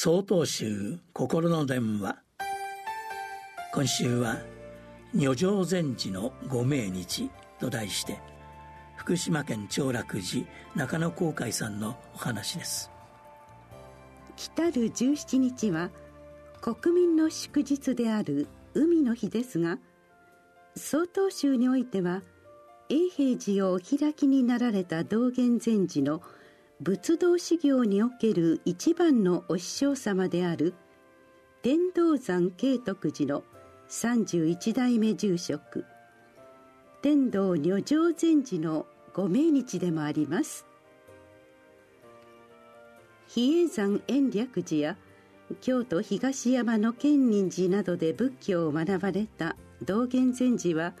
曹洞宗心の電話。今週は「女上禅師のご命日」と題して福島県長楽寺中野航海さんのお話です。来たる17日は国民の祝日である海の日ですが曹洞宗においては永平寺をお開きになられた道元禅師の仏道修行における一番のお師匠様である天道山慶徳寺の31代目住職天道女上禅師のご命日でもあります。比叡山延暦寺や京都東山の建仁寺などで仏教を学ばれた道元禅師は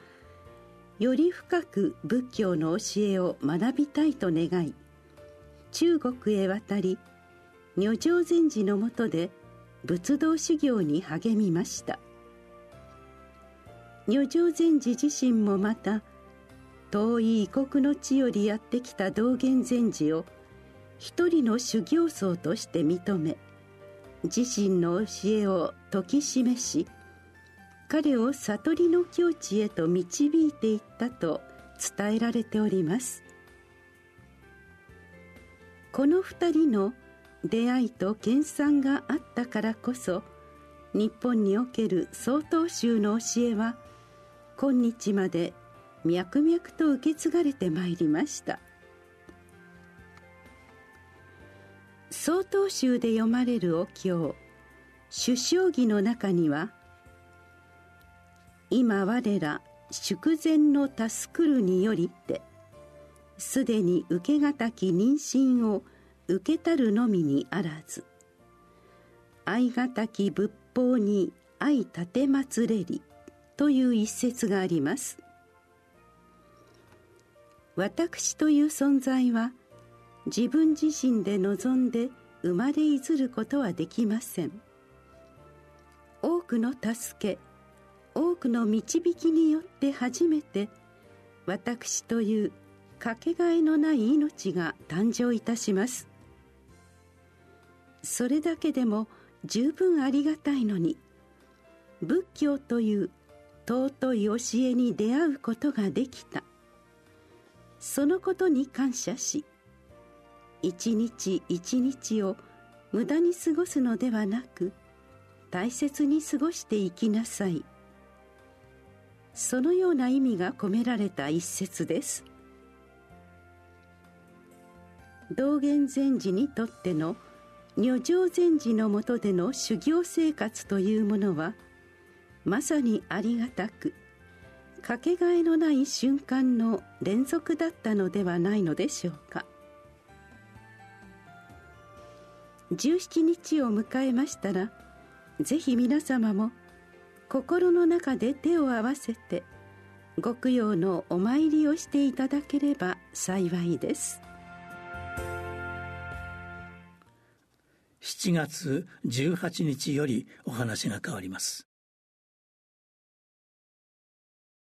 より深く仏教の教えを学びたいと願い中国へ渡り女上禅師のもとで仏道修行に励みました。女上禅師自身もまた遠い異国の地よりやってきた道元禅師を一人の修行僧として認め自身の教えを説き示し彼を悟りの境地へと導いていったと伝えられております。この二人の出会いと研鑽があったからこそ日本における曹洞宗の教えは今日まで脈々と受け継がれてまいりました。曹洞宗で読まれるお経首相儀の中には「今我ら祝前の助くるによりてすでに受けがたき妊娠を受けたるのみにあらず。愛がたき仏法に愛立てまつれりという一節があります。私という存在は自分自身で望んで生まれいずることはできません。多くの助け多くの導きによって初めて私というかけがえのない命が誕生いたします。それだけでも十分ありがたいのに仏教という尊い教えに出会うことができた。そのことに感謝し一日一日を無駄に過ごすのではなく大切に過ごしていきなさい。そのような意味が込められた一節です。道元禅師にとっての女上禅師のもとでの修行生活というものはまさにありがたくかけがえのない瞬間の連続だったのではないのでしょうか。17日を迎えましたらぜひ皆様も心の中で手を合わせてご供養のお参りをしていただければ幸いです。7月18日よりお話が変わります。